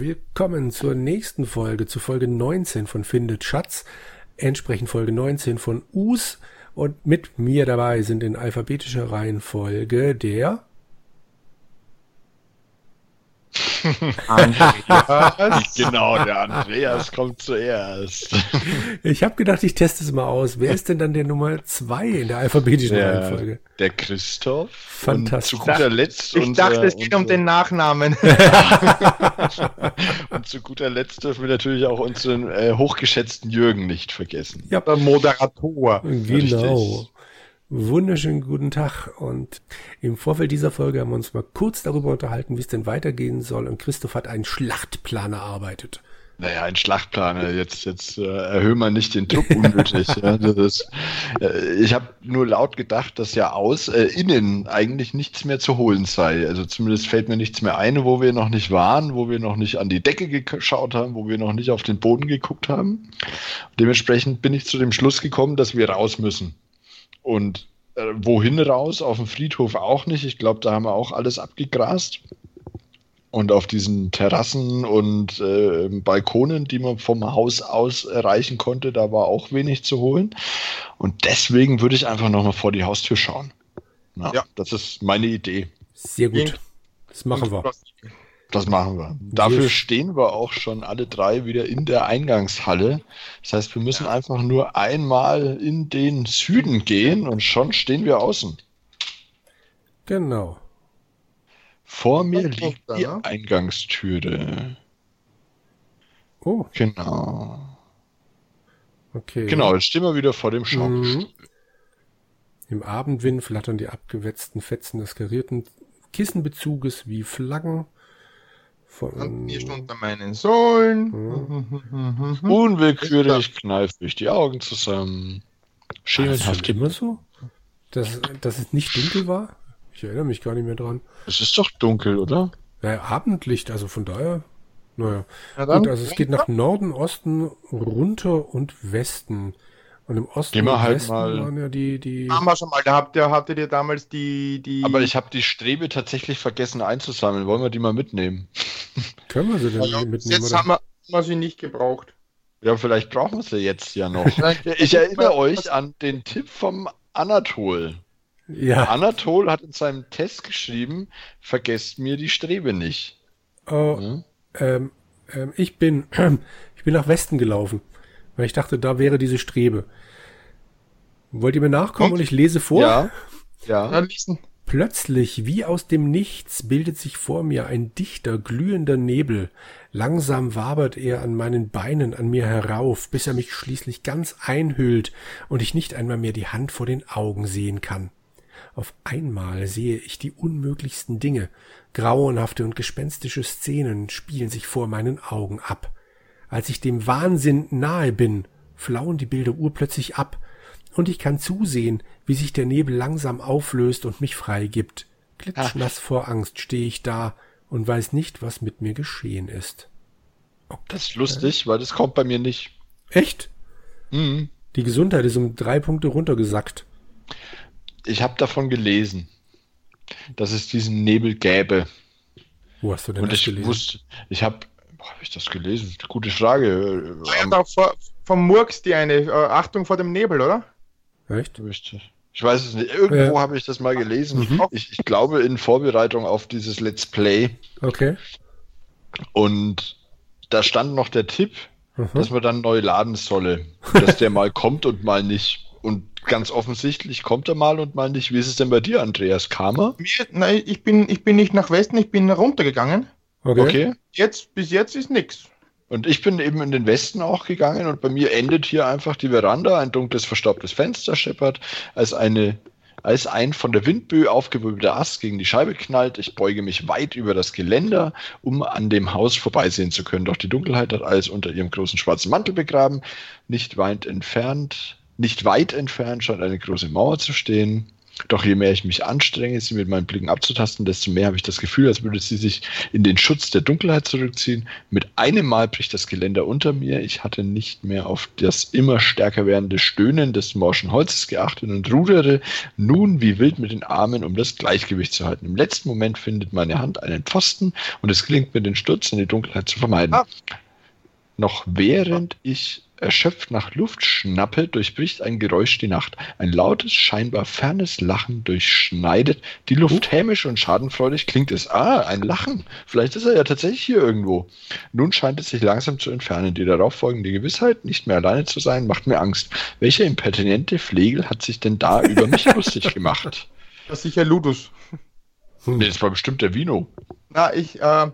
Willkommen zur nächsten Folge, zu Folge 19 von Findet Schatz, entsprechend Folge 19 von Us. Und mit mir dabei sind in alphabetischer Reihenfolge der Andreas. genau, der Andreas kommt zuerst. Ich habe gedacht, ich teste es mal aus. Wer ist denn dann der Nummer zwei in der alphabetischen der, Reihenfolge? Der Christoph. Fantastisch. Und zu guter Letzt ich unser, dachte, es geht um den Nachnamen. und zu guter Letzt dürfen wir natürlich auch unseren äh, hochgeschätzten Jürgen nicht vergessen. Ja, der Moderator. Genau. Richtig. Wunderschönen guten Tag und im Vorfeld dieser Folge haben wir uns mal kurz darüber unterhalten, wie es denn weitergehen soll und Christoph hat einen Schlachtplan erarbeitet. Naja, ein Schlachtplan. Jetzt, jetzt äh, erhöhen wir nicht den Druck unnötig. ja, ist, äh, ich habe nur laut gedacht, dass ja aus äh, innen eigentlich nichts mehr zu holen sei. Also zumindest fällt mir nichts mehr ein, wo wir noch nicht waren, wo wir noch nicht an die Decke geschaut haben, wo wir noch nicht auf den Boden geguckt haben. Dementsprechend bin ich zu dem Schluss gekommen, dass wir raus müssen. Und äh, wohin raus? Auf dem Friedhof auch nicht. Ich glaube, da haben wir auch alles abgegrast. Und auf diesen Terrassen und äh, Balkonen, die man vom Haus aus erreichen konnte, da war auch wenig zu holen. Und deswegen würde ich einfach nochmal vor die Haustür schauen. Na, ja, das ist meine Idee. Sehr gut. Das machen wir. Das machen wir. Dafür yes. stehen wir auch schon alle drei wieder in der Eingangshalle. Das heißt, wir müssen einfach nur einmal in den Süden gehen und schon stehen wir außen. Genau. Vor mir liegt die Eingangstüre. Oh. Genau. Okay. Genau, jetzt stehen wir wieder vor dem Schaukelstuhl. Mhm. Im Abendwind flattern die abgewetzten Fetzen des karierten Kissenbezuges wie Flaggen von mir unter meinen Sohlen. Mhm. Unwillkürlich kneife ich die Augen zusammen. Schemenhaft immer so? Dass, dass es nicht dunkel war? Ich erinnere mich gar nicht mehr dran. Es ist doch dunkel, oder? Naja, Abendlicht, also von daher. Naja. Ja, Gut, also es geht nach Norden, Osten, runter und Westen. Und im Osten Gehen wir halt Westen mal. waren ja die, die. Haben wir schon mal, da habt ihr, hattet ihr damals die, die. Aber ich habe die Strebe tatsächlich vergessen einzusammeln. Wollen wir die mal mitnehmen? Können wir sie denn ja, mitnehmen? Jetzt oder? haben wir, haben wir sie nicht gebraucht. Ja, vielleicht brauchen wir sie jetzt ja noch. ich erinnere euch an den Tipp vom Anatol. Ja. Anatol hat in seinem Test geschrieben, vergesst mir die Strebe nicht. Oh, hm? ähm, ähm, ich bin, ich bin nach Westen gelaufen, weil ich dachte, da wäre diese Strebe. Wollt ihr mir nachkommen und, und ich lese vor? Ja. Ja. ja lesen. Plötzlich, wie aus dem Nichts, bildet sich vor mir ein dichter, glühender Nebel. Langsam wabert er an meinen Beinen an mir herauf, bis er mich schließlich ganz einhüllt und ich nicht einmal mehr die Hand vor den Augen sehen kann. Auf einmal sehe ich die unmöglichsten Dinge. Grauenhafte und gespenstische Szenen spielen sich vor meinen Augen ab. Als ich dem Wahnsinn nahe bin, flauen die Bilder urplötzlich ab, und ich kann zusehen, wie sich der Nebel langsam auflöst und mich freigibt. Klitschnass vor Angst stehe ich da und weiß nicht, was mit mir geschehen ist. Okay. Das ist lustig, weil das kommt bei mir nicht. Echt? Mhm. Die Gesundheit ist um drei Punkte runtergesackt. Ich habe davon gelesen, dass es diesen Nebel gäbe. Wo hast du denn und das ich gelesen? Wusste, ich habe, habe ich das gelesen? Gute Frage. Ja, vor, vom Murks die eine. Äh, Achtung vor dem Nebel, oder? Echt? Richtig. Ich weiß es nicht. Irgendwo ja. habe ich das mal gelesen. Mhm. Ich, ich, glaube in Vorbereitung auf dieses Let's Play. Okay. Und da stand noch der Tipp, mhm. dass man dann neu laden solle. Dass der mal kommt und mal nicht. Und ganz offensichtlich kommt er mal und mal nicht. Wie ist es denn bei dir, Andreas? Kam er? Mir, nein, ich bin, ich bin nicht nach Westen, ich bin runtergegangen. Okay. okay. Jetzt, bis jetzt ist nichts. Und ich bin eben in den Westen auch gegangen und bei mir endet hier einfach die Veranda, ein dunkles, verstaubtes Fenster scheppert, als eine als ein von der Windböe aufgewirbelter Ast gegen die Scheibe knallt. Ich beuge mich weit über das Geländer, um an dem Haus vorbeisehen zu können. Doch die Dunkelheit hat alles unter ihrem großen schwarzen Mantel begraben. Nicht weit entfernt, nicht weit entfernt scheint eine große Mauer zu stehen. Doch je mehr ich mich anstrenge, sie mit meinen Blicken abzutasten, desto mehr habe ich das Gefühl, als würde sie sich in den Schutz der Dunkelheit zurückziehen. Mit einem Mal bricht das Geländer unter mir. Ich hatte nicht mehr auf das immer stärker werdende Stöhnen des morschen Holzes geachtet und rudere nun wie wild mit den Armen, um das Gleichgewicht zu halten. Im letzten Moment findet meine Hand einen Pfosten und es gelingt mir, den Sturz in die Dunkelheit zu vermeiden. Ah. Noch während ich erschöpft nach Luft schnappe, durchbricht ein Geräusch die Nacht. Ein lautes, scheinbar fernes Lachen durchschneidet die Luft. Hämisch und schadenfreudig klingt es. Ah, ein Lachen. Vielleicht ist er ja tatsächlich hier irgendwo. Nun scheint es sich langsam zu entfernen. Die darauffolgende Gewissheit, nicht mehr alleine zu sein, macht mir Angst. Welcher impertinente Flegel hat sich denn da über mich lustig gemacht? Das ist sicher Ludus. Nee, das war bestimmt der Vino. Na, ich, äh,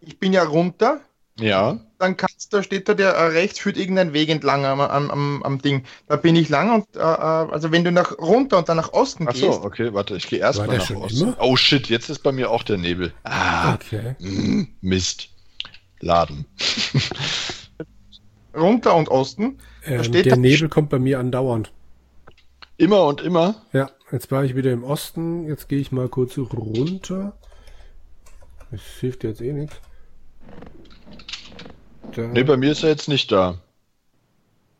ich bin ja runter. Ja. Dann kannst, da steht da der äh, rechts führt irgendein Weg entlang am, am, am, am Ding. Da bin ich lang und äh, äh, also wenn du nach runter und dann nach Osten Ach so, gehst, okay, warte, ich gehe erstmal nach Osten. immer? Oh shit, jetzt ist bei mir auch der Nebel. Ah, Okay. mm, Mist. Laden. runter und Osten, Ähm, steht der da- Nebel kommt bei mir andauernd. Immer und immer. Ja, jetzt war ich wieder im Osten. Jetzt gehe ich mal kurz runter. Das hilft jetzt eh nichts. Da, Nee, bei mir ist er jetzt nicht da.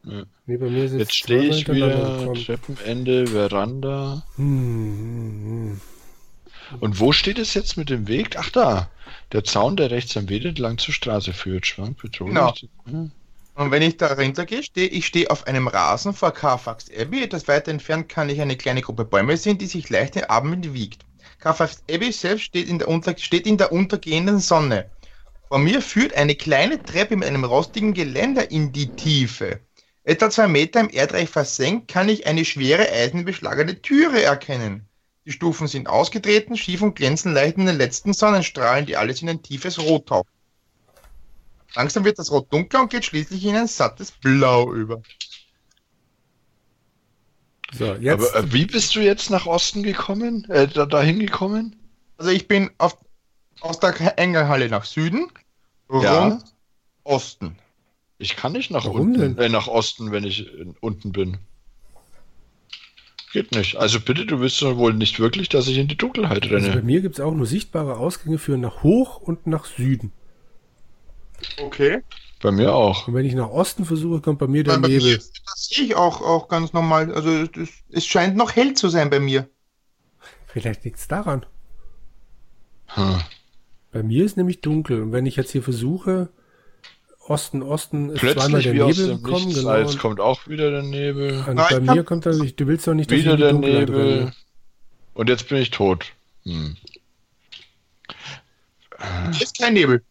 nee, bei mir ist Jetzt stehe ich wieder. Treppenende, Veranda. Hm, hm, hm. Und wo steht es jetzt mit dem Weg? Ach da, der Zaun, der rechts am Weg entlang zur Straße führt. Schwank, Petroleum. Genau. Hm. Und wenn ich da runtergehe, stehe ich stehe auf einem Rasen vor Carfax Abbey. Etwas weiter entfernt kann ich eine kleine Gruppe Bäume sehen, die sich leicht im Abend wiegt. Carfax Abbey selbst steht in, der unter, steht in der untergehenden Sonne. Vor mir führt eine kleine Treppe mit einem rostigen Geländer in die Tiefe. Etwa zwei Meter im Erdreich versenkt kann ich eine schwere eisenbeschlagene Türe erkennen. Die Stufen sind ausgetreten, schief und glänzen leicht in den letzten Sonnenstrahlen, die alles in ein tiefes Rot tauchen. Langsam wird das Rot dunkler und geht schließlich in ein sattes Blau über. So, jetzt. Aber äh, wie bist du jetzt nach Osten gekommen? Äh, da, dahin gekommen? Also ich bin auf, aus der Engelhalle nach Süden, Ja. Osten. Ich kann nicht nach Warum unten, denn? äh, nach Osten, wenn ich äh, unten bin. Geht nicht. Also bitte, du willst doch wohl nicht wirklich, dass ich in die Dunkelheit also bei renne. mir gibt es auch nur sichtbare Ausgänge für nach hoch und nach Süden. Okay. Bei mir auch. Und wenn ich nach Osten versuche, kommt bei mir der Bei mir, Nebel. das sehe ich auch, auch ganz normal. Also es, es scheint noch hell zu sein bei mir. Vielleicht liegt es daran. Hm. Bei mir ist nämlich dunkel. Und wenn ich jetzt hier versuche, Osten, Osten, ist zweimal Plötzlich der wie aus Nebel dem gekommen. Nichts, Genau. jetzt kommt auch wieder der Nebel. Und Nein, bei mir kommt er nicht. Du willst doch nicht, dass Wieder ich in die der Nebel. Und jetzt bin ich tot. Hm. Hier ist kein Nebel.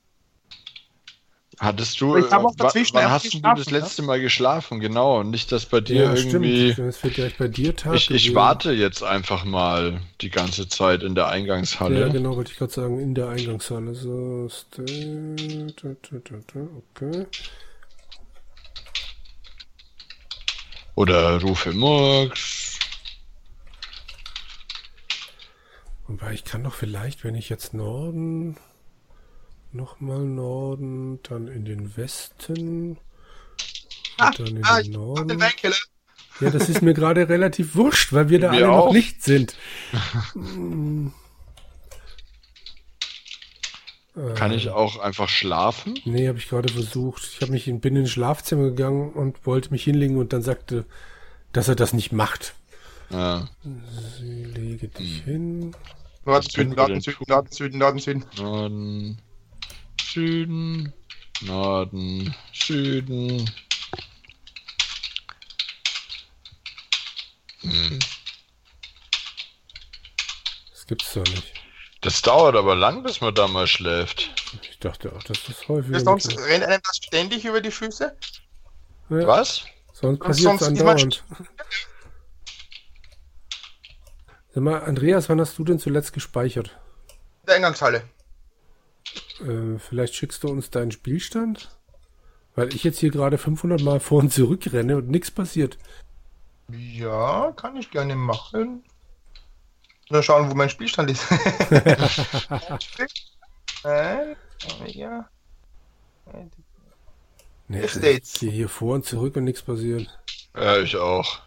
Hattest du, Ich auch wa- dazwischen wann hast du das letzte Mal geschlafen? Genau, und nicht, dass bei dir Ja, irgendwie... stimmt. Es wird gleich bei dir Tag. Ich, ich warte jetzt einfach mal die ganze Zeit in der Eingangshalle. Ja, genau, wollte ich gerade sagen, in der Eingangshalle. So, okay. Oder rufe Murks. Wobei ich kann doch vielleicht, wenn ich jetzt Norden, nochmal Norden, dann in den Westen, Ah, und dann in ah, den ich hab den Norden. Ja, das ist mir gerade relativ wurscht, weil wir da Mir alle noch auch. nicht sind. Kann ich auch einfach schlafen? Nee, habe ich gerade versucht. Ich habe mich in, bin in ein Schlafzimmer gegangen und wollte mich hinlegen und dann sagte, dass er das nicht macht. Ja. Sie lege dich Hm. hin. Norden, Süden, wir Norden, Süden? Norden, Süden, Norden, Süden. Norden, Süden, Norden, Süden. Hm. Das gibt's doch nicht. Das dauert aber lang, bis man da mal schläft. Ich dachte auch, dass das häufiger Ja, sonst mit- rennt einem das ständig über die Füße. ja, Was? Sonst passiert es ist andauernd. Sag mal, Andreas, wann hast du denn zuletzt gespeichert? In der Eingangshalle. Äh, vielleicht schickst du uns deinen Spielstand? Weil ich jetzt hier gerade 500 Mal vor und zurück renne und nichts passiert. Ja, kann ich gerne machen. Nur schauen, wo mein Spielstand ist. Ein, ja. Nee, Ist ich gehe hier vor und zurück und nichts passiert. Ja, ich auch.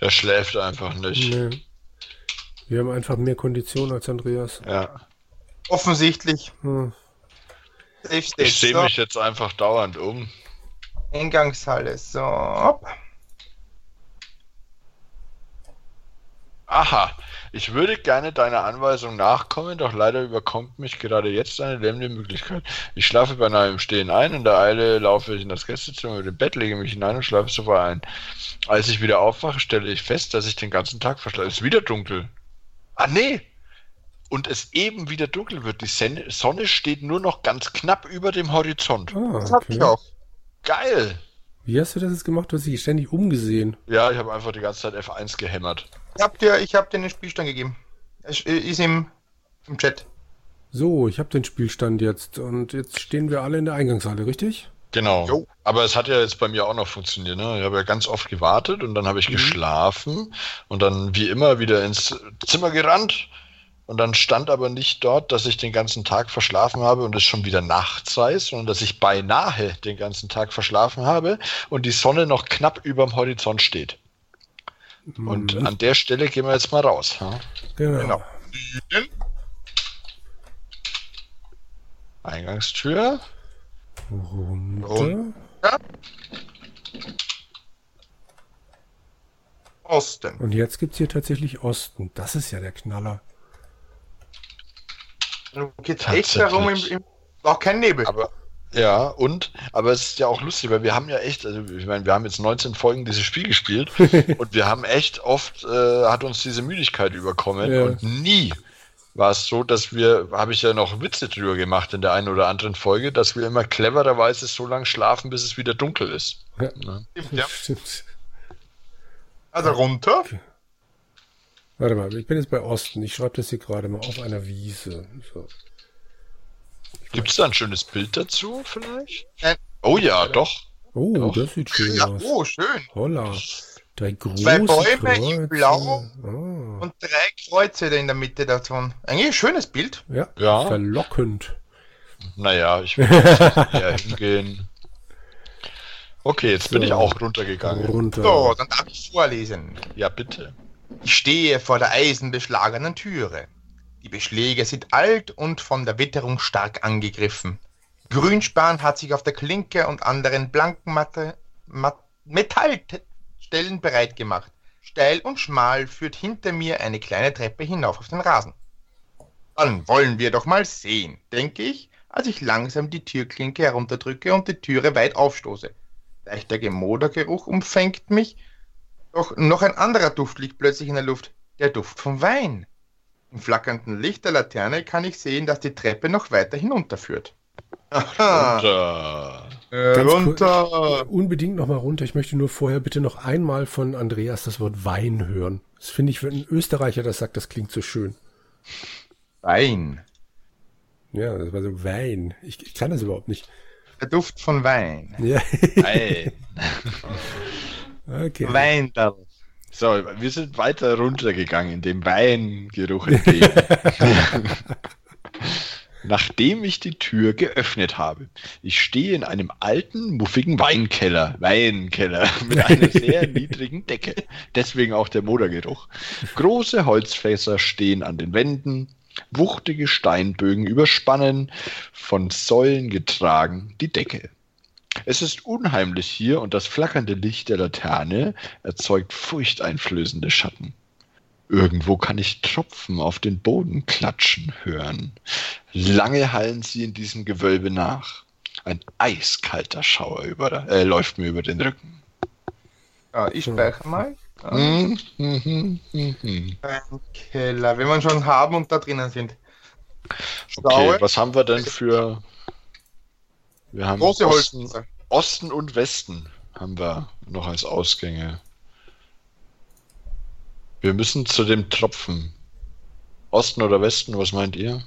Der schläft einfach nicht. Nee. Wir haben einfach mehr Kondition als Andreas. Ja. Offensichtlich. Hm. Safe. Ich sehe So, mich jetzt einfach dauernd um. Eingangshalle. So. Hopp. Aha, ich würde gerne deiner Anweisung nachkommen, doch leider überkommt mich gerade jetzt eine lähmende Möglichkeit. Ich schlafe beinahe im Stehen ein, in der Eile laufe ich in das Gästezimmer mit dem Bett, lege mich hinein und schlafe sofort ein. Als ich wieder aufwache, stelle ich fest, dass ich den ganzen Tag verschlafe. Es ist wieder dunkel. Ah, nee! Und es eben wieder dunkel wird. Die Sonne steht nur noch ganz knapp über dem Horizont. Ah, Das hab ich okay. auch. Geil! Wie hast du das jetzt gemacht? Du hast dich ständig umgesehen. Ja, ich habe einfach die ganze Zeit F1 gehämmert. Ich hab dir, ich hab dir den Spielstand gegeben. Es ist im, im Chat. So, ich habe den Spielstand jetzt und jetzt stehen wir alle in der Eingangshalle, richtig? Genau. Jo. Aber es hat ja jetzt bei mir auch noch funktioniert. Ne? Ich habe ja ganz oft gewartet und dann habe ich geschlafen und dann wie immer wieder ins Zimmer gerannt. Und dann stand aber nicht dort, dass ich den ganzen Tag verschlafen habe und es schon wieder nachts sei, sondern dass ich beinahe den ganzen Tag verschlafen habe und die Sonne noch knapp überm Horizont steht. Und Mhm. an der Stelle gehen wir jetzt mal raus. Ja? genau. Genau. Eingangstür. Runter. Osten. Und jetzt gibt's hier tatsächlich Osten. Das ist ja der Knaller. Du echt darum im, im auch kein Nebel. Aber ja, und, aber es ist ja auch lustig, weil wir haben ja echt, also ich meine, wir haben jetzt 19 Folgen dieses Spiel gespielt und wir haben echt oft, äh, hat uns diese Müdigkeit überkommen Ja. und nie war es so, dass wir, habe ich ja noch Witze drüber gemacht in der einen oder anderen Folge, dass wir immer clevererweise so lange schlafen, bis es wieder dunkel ist. Ja. Ja. Stimmt. Also runter. Warte mal, ich bin jetzt bei Osten. Ich schreibe das hier gerade mal auf einer Wiese. So. Gibt es da ein schönes Bild dazu vielleicht? Nein. Oh ja, doch. Oh, Doch. das sieht schön Ja, aus. oh, schön. Holla. Drei große Zwei Bäume in Kreuze. Blau. Ah. Und drei Kreuze da in der Mitte davon. Eigentlich ein schönes Bild. Ja, Ja. verlockend. Naja, ich will jetzt eher hingehen. Okay, jetzt bin So. ich auch runtergegangen. Runter. So, dann darf ich vorlesen. Ja, bitte. Ich stehe vor der eisenbeschlagenen Türe. Die Beschläge sind alt und von der Witterung stark angegriffen. Grünspan hat sich auf der Klinke und anderen blanken Matte, Mat, Metallstellen bereit gemacht. Steil und schmal führt hinter mir eine kleine Treppe hinauf auf den Rasen. Dann wollen wir doch mal sehen, denke ich, als ich langsam die Türklinke herunterdrücke und die Türe weit aufstoße. Leichter Gemodergeruch umfängt mich, doch noch ein anderer Duft liegt plötzlich in der Luft, der Duft vom Wein. Im flackernden Licht der Laterne kann ich sehen, dass die Treppe noch weiter hinunterführt. Aha, Runter. Äh, runter. Unbedingt nochmal runter. Ich möchte nur vorher bitte noch einmal von Andreas das Wort Wein hören. Das finde ich, wenn ein Österreicher das sagt, das klingt so schön. Wein. Ja, das war so Wein. Ich, ich kann das überhaupt nicht. Der Duft von Wein. Ja, Nein. okay. Weindal. So, wir sind weiter runtergegangen, in dem Weingeruch entgegen. Nachdem ich die Tür geöffnet habe. Ich stehe in einem alten, muffigen Weinkeller. Weinkeller mit einer sehr niedrigen Decke. Deswegen auch der Modergeruch. Große Holzfässer stehen an den Wänden. Wuchtige Steinbögen überspannen, von Säulen getragen, die Decke. Es ist unheimlich hier und das flackernde Licht der Laterne erzeugt furchteinflößende Schatten. Irgendwo kann ich Tropfen auf den Boden klatschen hören. Lange hallen sie in diesem Gewölbe nach. Ein eiskalter Schauer über, äh, läuft mir über den Rücken. Ja, ich speichere mal. Ja. Hm, hm, hm, hm, hm. Keller, wenn wir schon haben und da drinnen sind. Okay, Schaue. was haben wir denn für... Wir haben Große Osten. Osten und Westen haben wir noch als Ausgänge. Wir müssen zu dem Tropfen. Osten oder Westen, was meint ihr?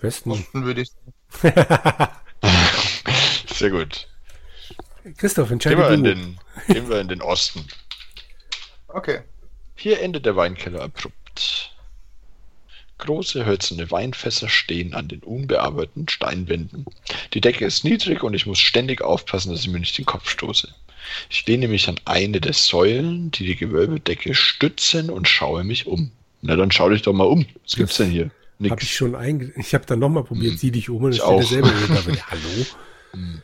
Westen. Osten würde ich sagen. Sehr gut. Christoph, Gehen wir, entscheide in den, gehen wir in den Osten. Okay. Hier endet der Weinkeller abrupt. Große hölzerne Weinfässer stehen an den unbearbeiteten Steinwänden. Die Decke ist niedrig und ich muss ständig aufpassen, dass ich mir nicht den Kopf stoße. Ich stehe nämlich an eine der Säulen, die die Gewölbedecke stützen und schaue mich um. Na, dann schau dich doch mal um. Was gibt's denn hier? Nix. Hab ich schon einge ich habe dann nochmal probiert, hm. sieh dich um und ich auch. selber aber, ja, hallo? Hm.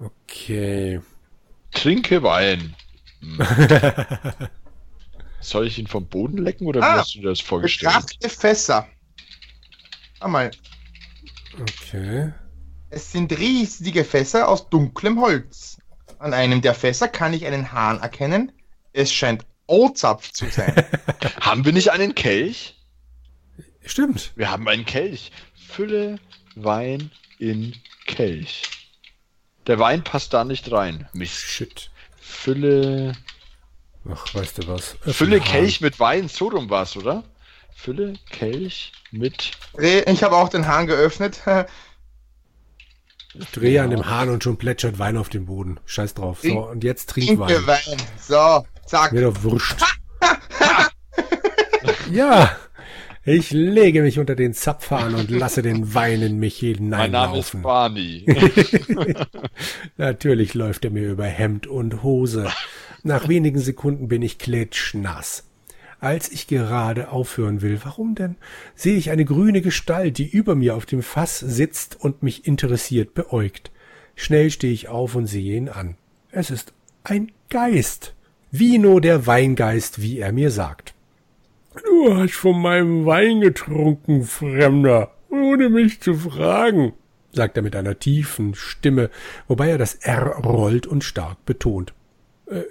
Okay. Trinke Wein. Hm. Soll ich ihn vom Boden lecken oder ah, wie hast du dir das vorgestellt? Betrachte Fässer. Einmal. Okay. Es sind riesige Fässer aus dunklem Holz. An einem der Fässer kann ich einen Hahn erkennen. Es scheint O-Zapf zu sein. haben wir nicht einen Kelch? Stimmt. Wir haben einen Kelch. Fülle Wein in Kelch. Der Wein passt da nicht rein. Mist. Shit. Fülle. Ach, weißt du was? Öffne Fülle Kelch mit Wein, so rum war's, oder? Fülle Kelch mit. Ich habe auch den Hahn geöffnet. Ich drehe an dem Hahn und schon plätschert Wein auf dem Boden. Scheiß drauf. So, und jetzt trink Wein. Wein. So, zack. Mir doch wurscht. ja. Ich lege mich unter den Zapfhahn und lasse den Wein in mich hineinlaufen. Mein Name ist Barney. Natürlich läuft er mir über Hemd und Hose. Nach wenigen Sekunden bin ich klitschnass. Als ich gerade aufhören will, warum denn, sehe ich eine grüne Gestalt, die über mir auf dem Fass sitzt und mich interessiert beäugt. Schnell stehe ich auf und sehe ihn an. Es ist ein Geist. Vino der Weingeist, wie er mir sagt. Du hast von meinem Wein getrunken, Fremder, ohne mich zu fragen, sagt er mit einer tiefen Stimme, wobei er das R rollt und stark betont. Äh,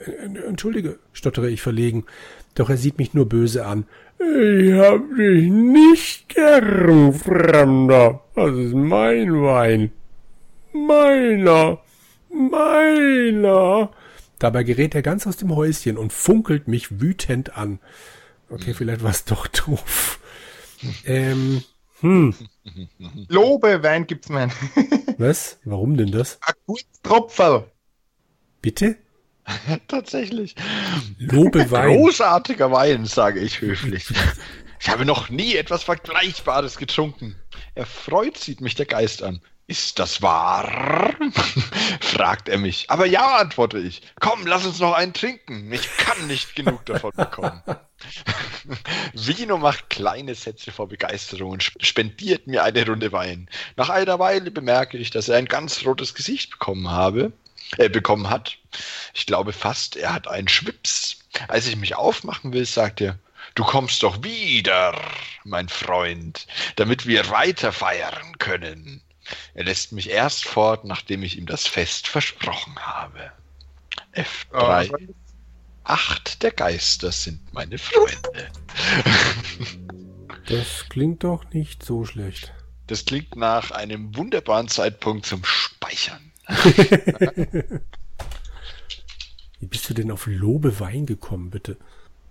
entschuldige, stottere ich verlegen, doch er sieht mich nur böse an. Ich hab dich nicht gern, Fremder. Das ist mein Wein. Meiner. Meiner. Dabei gerät er ganz aus dem Häuschen und funkelt mich wütend an. Okay, vielleicht war es doch doof. Ähm, hm. Lobe Wein gibt's mein. Was? Warum denn das? Akut Tropferl. Bitte? Tatsächlich. Lobe Wein. Großartiger Wein, sage ich höflich. Ich habe noch nie etwas Vergleichbares getrunken. Erfreut sieht mich der Geist an. Ist das wahr? fragt er mich. Aber ja, antworte ich. Komm, lass uns noch einen trinken. Ich kann nicht genug davon bekommen. Vino macht kleine Sätze vor Begeisterung und spendiert mir eine Runde Wein. Nach einer Weile bemerke ich, dass er ein ganz rotes Gesicht bekommen habe, äh, bekommen hat. Ich glaube fast, er hat einen Schwips. Als ich mich aufmachen will, sagt er, Du kommst doch wieder, mein Freund, damit wir weiter feiern können. Er lässt mich erst fort, nachdem ich ihm das Fest versprochen habe. F3. Oh, Acht der Geister sind meine Freunde. Das klingt doch nicht so schlecht. Das klingt nach einem wunderbaren Zeitpunkt zum Speichern. Wie bist du denn auf Lobewein gekommen, bitte?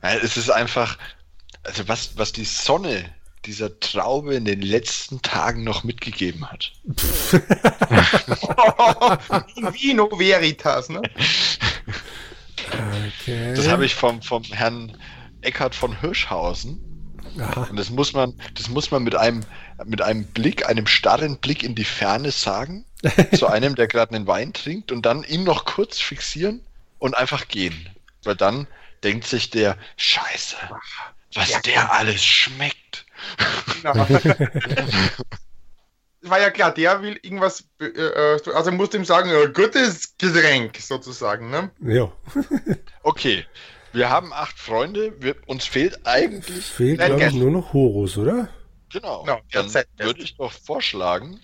Es ist einfach, also was, was die Sonne dieser Traube in den letzten Tagen noch mitgegeben hat. In Vino Veritas, ne? Okay. Das habe ich vom, vom Herrn Eckhard von Hirschhausen. Aha. Und das muss man, das muss man mit einem, mit einem Blick, einem starren Blick in die Ferne sagen, zu einem, der gerade einen Wein trinkt und dann ihn noch kurz fixieren und einfach gehen. Weil dann denkt sich der, Scheiße, was ja, der alles schmeckt. Genau. War ja klar, der will irgendwas, äh, äh also musste ihm sagen, äh, gutes Getränk sozusagen, ne? Ja. okay, wir haben acht Freunde, wir, uns fehlt eigentlich. Es fehlt, glaube ich, nur noch Horus, oder? Genau. No, dann würde ich doch vorschlagen,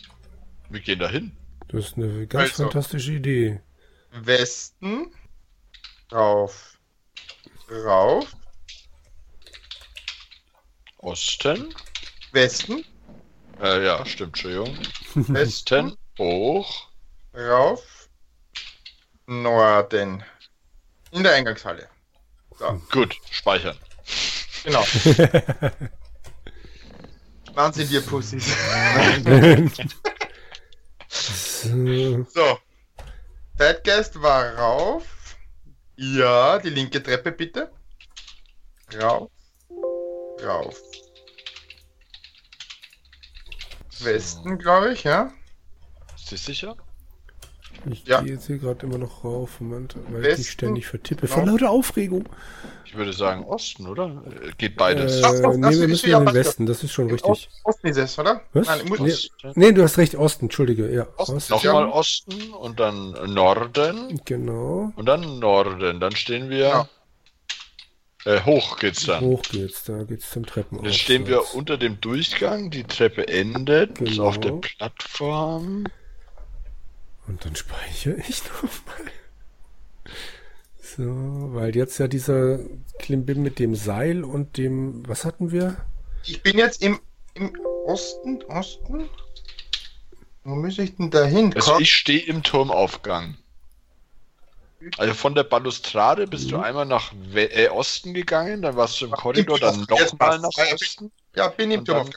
wir gehen dahin. Das ist eine ganz also, fantastische Idee. Westen, rauf, rauf, Osten. Westen. Äh, ja, stimmt, Entschuldigung. Westen. Hoch. Rauf. Norden. In der Eingangshalle. So. Gut, speichern. Genau. Wahnsinn, ihr Pussys. so. Zeitgeist war rauf. Ja, die linke Treppe bitte. Rauf. Rauf. Westen, glaube ich, ja. Ist das sicher? Ich Ja. gehe jetzt hier gerade immer noch rauf, Moment, weil ich Westen, mich ständig vertippe. genau. Vor lauter Aufregung. Ich würde sagen Osten, oder? Äh, Geht beides. Äh, Ach nee, wir müssen ja in den Westen, das ist schon richtig. Ost, Osten ist es, oder? Was? Nein, ich muss, Nee. Osten. Nee, du hast recht, Osten, entschuldige, ja. Osten. Ost, Nochmal Osten und dann Norden genau. und dann Norden. Dann stehen wir. Ja. Äh, hoch geht's dann. Hoch geht's, da geht's zum Treppenaufsatz. Jetzt stehen wir unter dem Durchgang, die Treppe endet Genau. auf der Plattform. Und dann speichere ich nochmal. So, weil jetzt ja dieser Klimbim mit dem Seil und dem, was hatten wir? ich bin jetzt im, im Osten, Osten. Wo muss ich denn da hin? Also ich stehe im Turmaufgang. Also von der Balustrade bist du Mhm. einmal nach We äh, Osten gegangen, dann warst du im Korridor, dann nochmal nach Osten. ja, bin im und dann- Turm.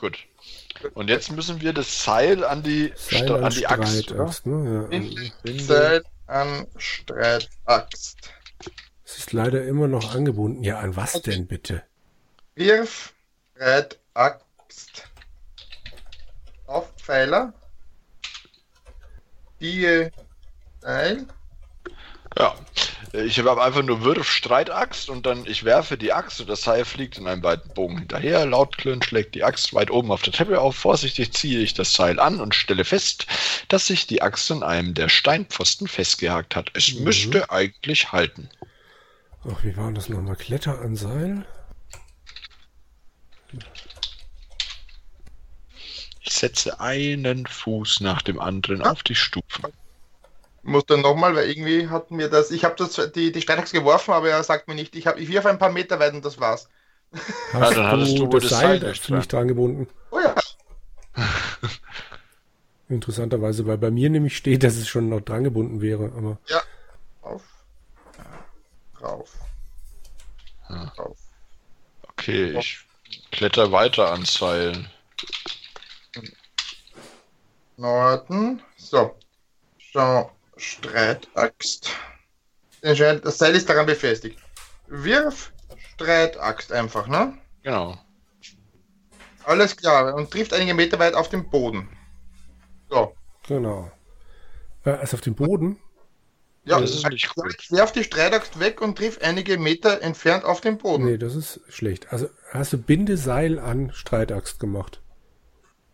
Gut. Und jetzt müssen wir das Seil an die, Seil Sta- an an die Axt? Streitaxt, ne? ja. Ich- Binde. Seil an Streitaxt. Es ist leider immer noch angebunden. Ja, an was denn bitte? Wirf Streitaxt auf Pfeiler. Die Seil. Ja. Ich habe einfach nur Wirf Streitaxt und dann ich werfe die Axt und das Seil fliegt in einem weiten Bogen hinterher. Laut klirrend schlägt die Axt weit oben auf der Treppe auf. Vorsichtig ziehe ich das Seil an und stelle fest, dass sich die Axt in einem der Steinpfosten festgehakt hat. Es Mhm. müsste eigentlich halten. Ach, wie war das nochmal? Kletter an Seil? Ich setze einen Fuß nach dem anderen auf die Stufen. Muss dann nochmal, weil irgendwie hatten wir das. Ich habe das die, die Streitaxt geworfen, aber er sagt mir nicht. Ich habe ich wirf ein paar Meter weit und das war's. Hast dann hattest du wohl das Seil Seil nicht nicht dran gebunden? Oh ja. Interessanterweise, weil bei mir nämlich steht, dass es schon noch dran gebunden wäre. Aber Auf. Rauf. Ja. Rauf. Okay, ich kletter weiter ans Seil. Norden. So. Schau. Streitaxt. Entscheidend- Das Seil ist daran befestigt. Wirf Streitaxt einfach, ne? Genau. Alles klar. Und trifft einige Meter weit auf den Boden. So. genau. Äh, also auf dem Boden? Ja, Das ist nicht gut. Ich werf die Streitaxt weg und triff einige Meter entfernt auf den Boden. Nee, das ist schlecht. Also hast du Bindeseil an Streitaxt gemacht.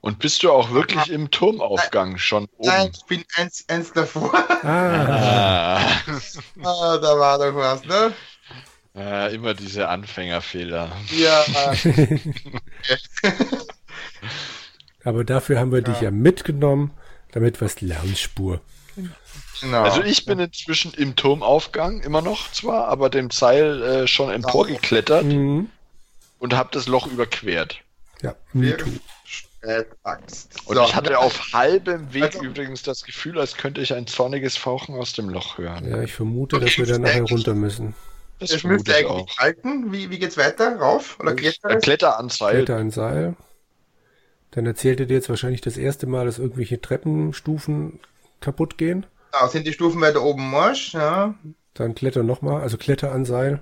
Und bist du auch wirklich im Turmaufgang schon Nein, oben? ich bin eins, eins davor. Ah, Ah, da war doch was, ne? ah, immer diese Anfängerfehler. Ja. aber dafür haben wir dich ja mitgenommen, damit was Lernspur. genau. Also ich bin inzwischen im Turmaufgang, immer noch zwar, aber dem Seil äh, schon emporgeklettert Mhm. und habe das Loch überquert. Ja, me too. Und So, ich hatte auf halbem Weg Also- übrigens das Gefühl, als könnte ich ein zorniges Fauchen aus dem Loch hören. Ja, ich vermute, dass wir da nachher runter müssen. Das vermute müsste ich eigentlich auch. halten. Wie, wie geht's weiter? Rauf? Oder Äh, klettern? Kletter ans Seil. Kletter ein Seil. Dann erzählt er dir jetzt wahrscheinlich das erste Mal, dass irgendwelche Treppenstufen kaputt gehen. Ah, sind die Stufen weiter oben Marsch? Ja. Dann kletter nochmal, also Kletter an Seil.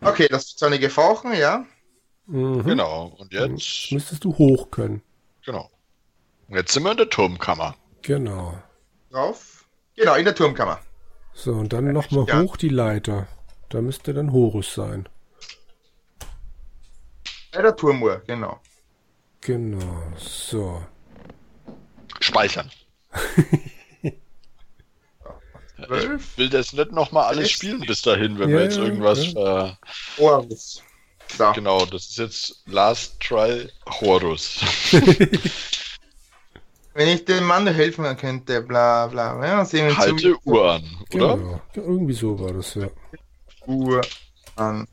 Okay, das ist einige Fauchen, ja. Mhm. Genau. Und Jetzt jetzt, müsstest du hoch können. genau. Und jetzt sind wir in der Turmkammer. Genau. Rauf. Genau, in der Turmkammer. So, und dann nochmal Ja. hoch die Leiter. Da müsste dann Horus sein. Bei der Turmuhr, genau. Genau, so. Speichern. Ich will das nicht nochmal alles spielen bis dahin, wenn Ja, wir jetzt ja, irgendwas. Äh, Horus. So. genau, das ist jetzt Last Try Horus. Wenn ich dem Mann helfen könnte, bla bla. Ja, sehen wir Halte zu. Uhr an, oder? Genau. Irgendwie so war das, ja. Uhr an.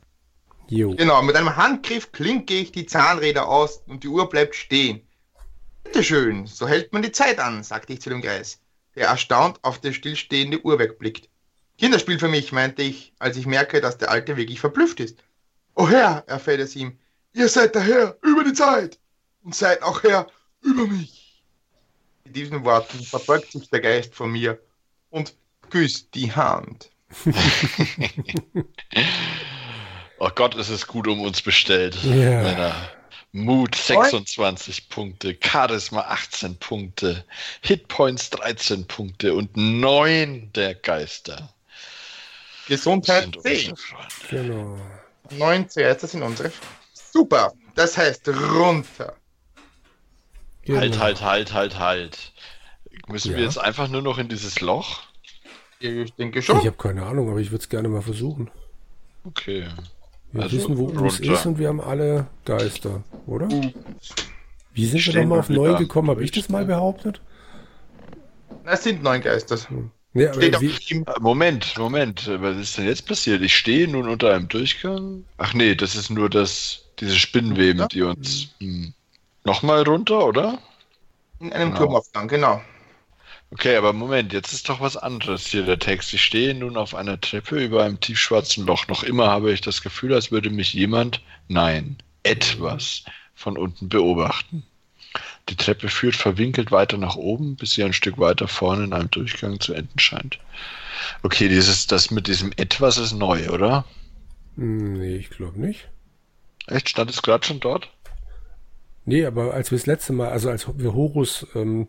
Jo. Genau, mit einem Handgriff klinke ich die Zahnräder aus und die Uhr bleibt stehen. Bitteschön, so hält man die Zeit an, sagte ich zu dem Greis, der erstaunt auf das stillstehende Uhrwerk blickt. Kinderspiel für mich, meinte ich, als ich merke, dass der Alte wirklich verblüfft ist. O Herr, erfällt es ihm, ihr seid der Herr über die Zeit und seid auch Herr über mich. Mit diesen Worten verbeugt sich der Geist von mir und küsst die Hand. Oh Gott, ist es gut um uns bestellt. Männer. Mut 26 Punkte, Charisma 18 Punkte, Hitpoints 13 Punkte und 9 der Geister. Gesundheit sind 10. unsere Freunde. Genau. 9 zuerst, das sind unsere. Super. Das heißt runter. genau. Halt, halt, halt, halt, halt. Müssen wir Ja. jetzt einfach nur noch in dieses Loch? Ich denke Ich schon. habe keine Ahnung, aber ich würde es gerne mal versuchen. Okay. Wir Also wissen, wo runter. ist und wir haben alle Geister, oder? Wie sind wir Stehen nochmal wir auf 9 wieder gekommen? Habe ich das mal behauptet? Es sind neun Geister. Nee, aber Steht wie, Moment, Moment. Was ist denn jetzt passiert? Ich stehe nun unter einem Durchgang. Ach nee, das ist nur das, diese Spinnenweben, Ja. die uns. Hm. Nochmal runter, oder? in einem Genau. Turmaufgang, genau. Okay, aber Moment, jetzt ist doch was anderes hier der Text. Ich stehe nun auf einer Treppe über einem tiefschwarzen Loch. Noch immer habe ich das Gefühl, als würde mich jemand, nein, etwas von unten beobachten. Die Treppe führt verwinkelt weiter nach oben, bis sie ein Stück weiter vorne in einem Durchgang zu enden scheint. Okay, dieses, das mit diesem etwas ist neu, oder? Nee, ich glaube nicht. Echt? Stand es gerade schon dort? Nee, aber als wir das letzte Mal, also als wir Horus ähm,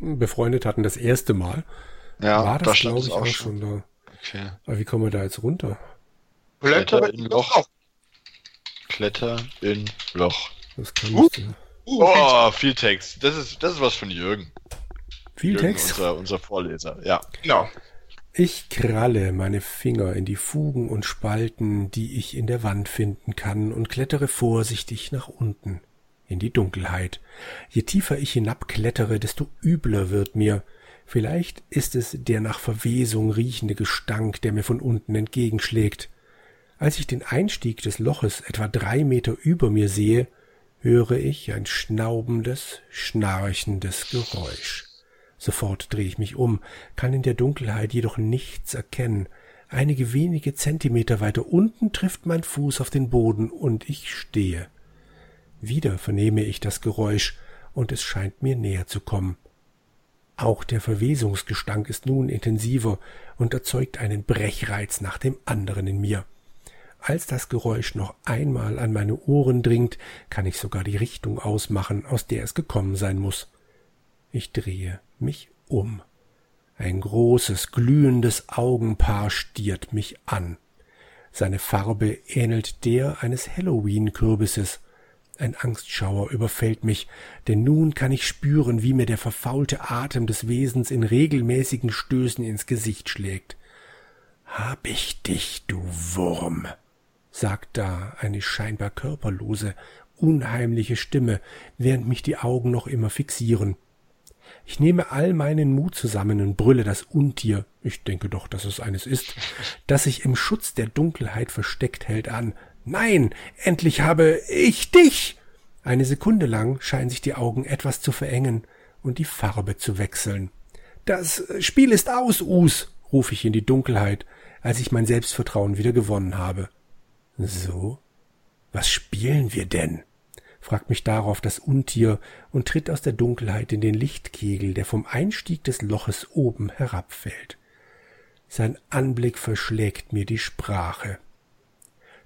befreundet hatten, das erste Mal, Ja, war da das, stand glaube ich, auch schon. schon da. Okay. Aber wie kommen wir da jetzt runter? Kletter in Loch. Kletter in Loch. Das kann Uh. nicht sein. Uh, Oh, viel Text. Das ist, das ist was von Jürgen. Viel Jürgen, Text. Unser, unser Vorleser, ja. Genau. Ich kralle meine Finger in die Fugen und Spalten, die ich in der Wand finden kann, und klettere vorsichtig nach unten, in die Dunkelheit. Je tiefer ich hinabklettere, desto übler wird mir. Vielleicht ist es der nach Verwesung riechende Gestank, der mir von unten entgegenschlägt. Als ich den Einstieg des Loches etwa drei Meter über mir sehe, höre ich ein schnaubendes, schnarchendes Geräusch. Sofort drehe ich mich um, kann in der Dunkelheit jedoch nichts erkennen. Einige wenige Zentimeter weiter unten trifft mein Fuß auf den Boden und ich stehe. Wieder vernehme ich das Geräusch und es scheint mir näher zu kommen. Auch der Verwesungsgestank ist nun intensiver und erzeugt einen Brechreiz nach dem anderen in mir. Als das Geräusch noch einmal an meine Ohren dringt, kann ich sogar die Richtung ausmachen, aus der es gekommen sein muss. Ich drehe mich um. Ein großes, glühendes Augenpaar stiert mich an. Seine Farbe ähnelt der eines Halloween-Kürbisses. Ein Angstschauer überfällt mich, denn nun kann ich spüren, wie mir der verfaulte Atem des Wesens in regelmäßigen Stößen ins Gesicht schlägt. Hab ich dich, du Wurm, sagt da eine scheinbar körperlose, unheimliche Stimme, während mich die Augen noch immer fixieren. Ich nehme all meinen Mut zusammen und brülle das Untier, ich denke doch, dass es eines ist, das sich im Schutz der Dunkelheit versteckt hält an. Nein, endlich habe ich dich! Eine Sekunde lang scheinen sich die Augen etwas zu verengen und die Farbe zu wechseln. Das Spiel ist aus, Us, rufe ich in die Dunkelheit, als ich mein Selbstvertrauen wieder gewonnen habe. So? Was spielen wir denn? fragt mich darauf das Untier und tritt aus der Dunkelheit in den Lichtkegel, der vom Einstieg des Loches oben herabfällt. Sein Anblick verschlägt mir die Sprache.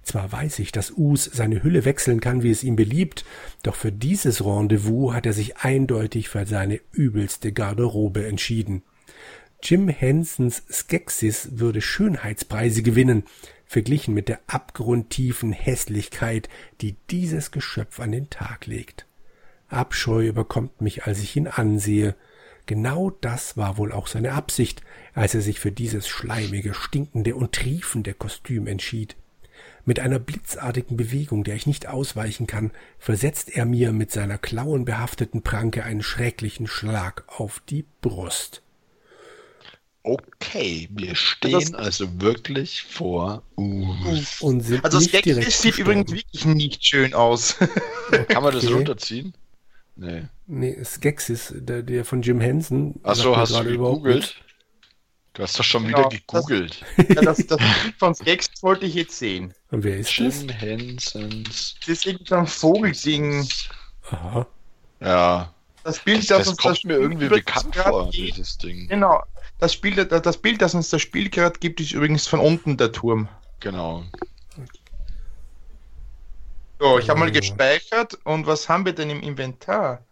Zwar weiß ich, dass Us seine Hülle wechseln kann, wie es ihm beliebt, doch für dieses Rendezvous hat er sich eindeutig für seine übelste Garderobe entschieden. Jim Hensons Skeksis würde Schönheitspreise gewinnen, verglichen mit der abgrundtiefen Hässlichkeit, die dieses Geschöpf an den Tag legt. Abscheu überkommt mich, als ich ihn ansehe. Genau das war wohl auch seine Absicht, als er sich für dieses schleimige, stinkende und triefende Kostüm entschied. Mit einer blitzartigen Bewegung, der ich nicht ausweichen kann, versetzt er mir mit seiner klauenbehafteten Pranke einen schrecklichen Schlag auf die Brust. Okay, wir stehen also wirklich vor Us. Und sind Also direkt Skeksis sieht gestorben. übrigens wirklich nicht schön aus. Kann man das Okay. runterziehen? Nee. Nee, Skeksis, der, der von Jim Henson. Achso, hast du gegoogelt? Du hast doch schon Genau, wieder gegoogelt. ja, das, das Bild von Skeksis wollte ich jetzt sehen. Und wer ist das? Jim Hensons. Das ist irgendwie so ein Vogelding. Aha. Ja, Das Bild, das, das, das uns kommt das mir irgendwie bekannt vor, dieses Ding. Genau. Das, Spiel, das, Bild, das uns das Spiel gerade gibt, ist übrigens von unten der Turm. Genau. So, ich habe mal gespeichert und was haben wir denn im Inventar?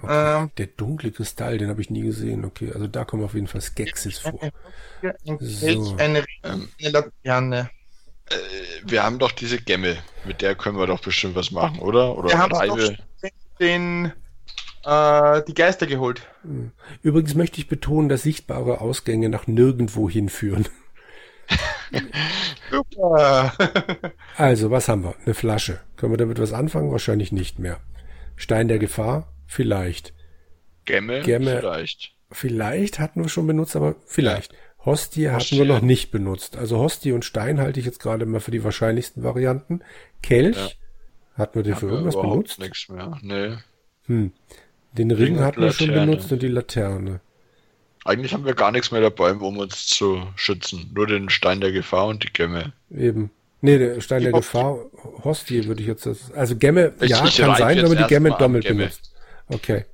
Okay. Ähm. Der dunkle Kristall, den habe ich nie gesehen. Okay, also da kommen auf jeden Fall Skeksis vor. Ein So. Kelch, eine, Ähm, eine Laterne. äh, wir haben doch diese Gemme, mit der können wir doch bestimmt was machen, oder? Oder Wir haben den, äh, die Geister geholt. Übrigens möchte ich betonen, dass sichtbare Ausgänge nach nirgendwo hinführen. Super. Also, was haben wir? Eine Flasche. Können wir damit was anfangen? Wahrscheinlich nicht mehr. Stein der Gefahr? Vielleicht. Gemme, Gemme. vielleicht. Vielleicht hatten wir schon benutzt, aber vielleicht. Hostie hatten Hostie. wir noch nicht benutzt. Also Hostie und Stein halte ich jetzt gerade mal für die wahrscheinlichsten Varianten. Kelch Ja. hatten wir den für irgendwas überhaupt benutzt? nichts mehr. Nee. Hm. Den Ring Ring hatten wir schon benutzt und die Laterne. Eigentlich haben wir gar nichts mehr dabei, um uns zu schützen. Nur den Stein der Gefahr und die Gemme. Eben. Nee, der Stein Die der Hostie. Gefahr, Hostie würde ich jetzt, das, also Gemme, Ich- ja, ich kann sein, wenn man die Gemme doppelt benutzt. Okay.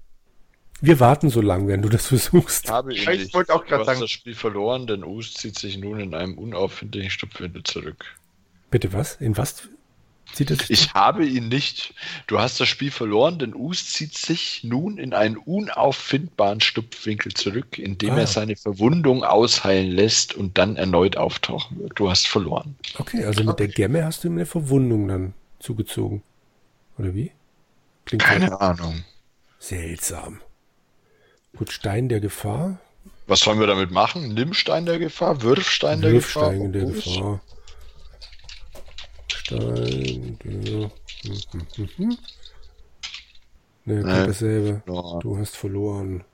Wir warten so lang, wenn du das versuchst. Ich habe ich nicht. wollte auch hast sagen- das Spiel verloren, denn Us zieht sich nun in einem unauffindlichen Stupfwinkel zurück. Bitte was? In was? Ich habe ihn nicht. Du hast das Spiel verloren, denn Us zieht sich nun in einen unauffindbaren Stupfwinkel zurück, indem Ah. er seine Verwundung ausheilen lässt und dann erneut auftauchen wird. Du hast verloren. Okay, also mit der Gemme hast du ihm eine Verwundung dann zugezogen. Oder wie? Klingt halt Keine Ahnung. seltsam. Gut, Stein der Gefahr. Was sollen wir damit machen? Nimm Stein der Gefahr, wirf Stein der Wirfstein der Gefahr. Gefahr. Stein der... Hm, hm. Nee, Nee. kommt dasselbe. Ja. Du hast verloren.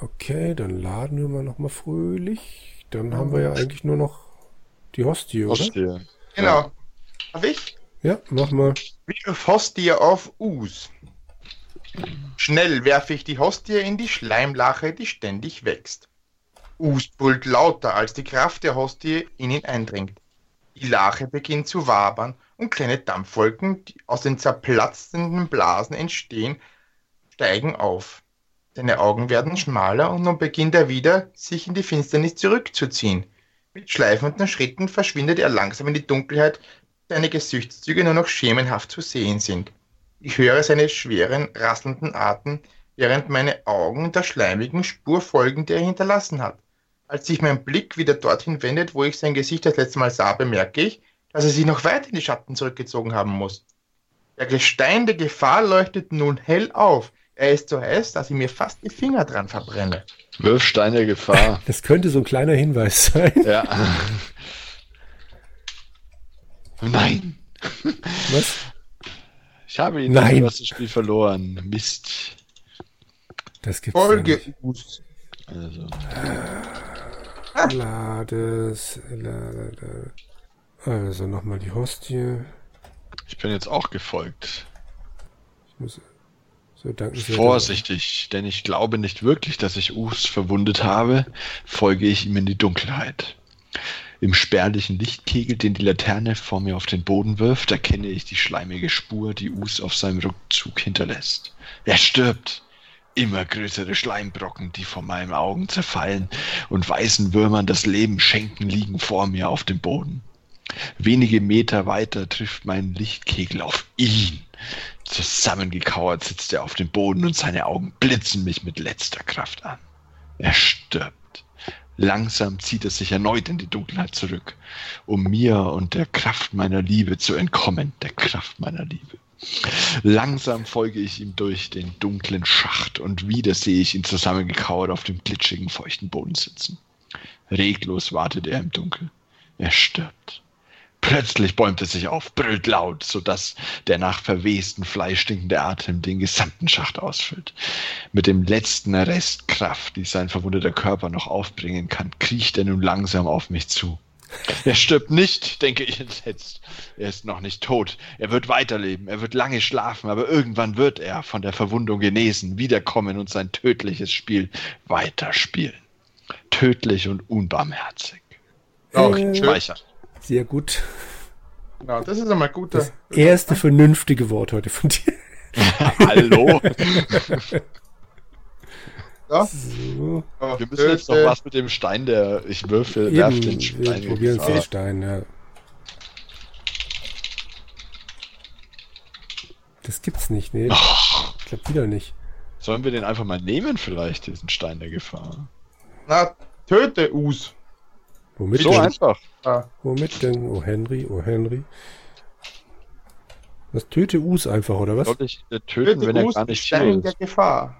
Okay, dann laden wir mal nochmal fröhlich. Dann haben wir ja eigentlich nur noch die Hostie, oder? Hostie. Genau. Darf ich? Ja, mach mal. Wirf Hostie auf Us. Schnell werfe ich die Hostie in die Schleimlache, die ständig wächst. Us brüllt lauter, als die Kraft der Hostie in ihn eindringt. Die Lache beginnt zu wabern und kleine Dampfwolken, die aus den zerplatzenden Blasen entstehen, steigen auf. Seine Augen werden schmaler und nun beginnt er wieder, sich in die Finsternis zurückzuziehen. Mit schleifenden Schritten verschwindet er langsam in die Dunkelheit, seine Gesichtszüge nur noch schemenhaft zu sehen sind. Ich höre seine schweren, rasselnden Atem, während meine Augen der schleimigen Spur folgen, die er hinterlassen hat. Als sich mein Blick wieder dorthin wendet, wo ich sein Gesicht das letzte Mal sah, bemerke ich, dass er sich noch weiter in die Schatten zurückgezogen haben muss. Der Gestein der Gefahr leuchtet nun hell auf. Er ist so heiß, dass ich mir fast die Finger dran verbrenne. Wirf Stein der Gefahr. Das könnte so ein kleiner Hinweis sein. ja. Nein. Was? Ich habe ihn Nein. nicht, du hast das Spiel verloren. Mist. Das gibt's ja Folge nicht. Us. Also, Lades, lade, also nochmal die Hostie. ich bin jetzt auch gefolgt. Ich muss so. Vorsichtig, denn ich glaube nicht wirklich, dass ich Us verwundet habe, folge ich ihm in die Dunkelheit. Im spärlichen Lichtkegel, den die Laterne vor mir auf den Boden wirft, erkenne ich die schleimige Spur, die Us auf seinem Rückzug hinterlässt. Er stirbt. Immer größere Schleimbrocken, die vor meinen Augen zerfallen und weißen Würmern das Leben schenken, liegen vor mir auf dem Boden. Wenige Meter weiter trifft mein Lichtkegel auf ihn. Zusammengekauert sitzt er auf dem Boden und seine Augen blitzen mich mit letzter Kraft an. Er stirbt. Langsam zieht er sich erneut in die Dunkelheit zurück, um mir und der Kraft meiner Liebe zu entkommen, der Kraft meiner Liebe. Langsam folge ich ihm durch den dunklen Schacht und wieder sehe ich ihn zusammengekauert auf dem glitschigen, feuchten Boden sitzen. Reglos wartet er im Dunkel. Er stirbt. Plötzlich bäumt er sich auf, brüllt laut, sodass der nach verwesten Fleisch stinkende Atem den gesamten Schacht ausfüllt. Mit dem letzten Rest Kraft, die sein verwundeter Körper noch aufbringen kann, kriecht er nun langsam auf mich zu. Er stirbt nicht, denke ich entsetzt. Er ist noch nicht tot. Er wird weiterleben. Er wird lange schlafen, aber irgendwann wird er von der Verwundung genesen, wiederkommen und sein tödliches Spiel weiterspielen. Tödlich und unbarmherzig. Auch Äh, Speicher. Sehr gut. Genau, das ist einmal gut. Das erste vernünftige Wort heute von dir. Hallo? Ja. So, Wir müssen jetzt noch was mit dem Stein, der ich würfe, werf den Stein. es Gefahr. den Stein, ja. Das gibt's nicht, nee. Ach, Ich glaube wieder nicht. sollen wir den einfach mal nehmen, vielleicht, diesen Stein der Gefahr? Na, töte Us. Womit so denn? einfach. Ah, Womit denn? Oh Henry, oh Henry. Das töte Us einfach, oder was? Soll ich äh, töten, wenn er Us gar nicht Stein der ist? Gefahr.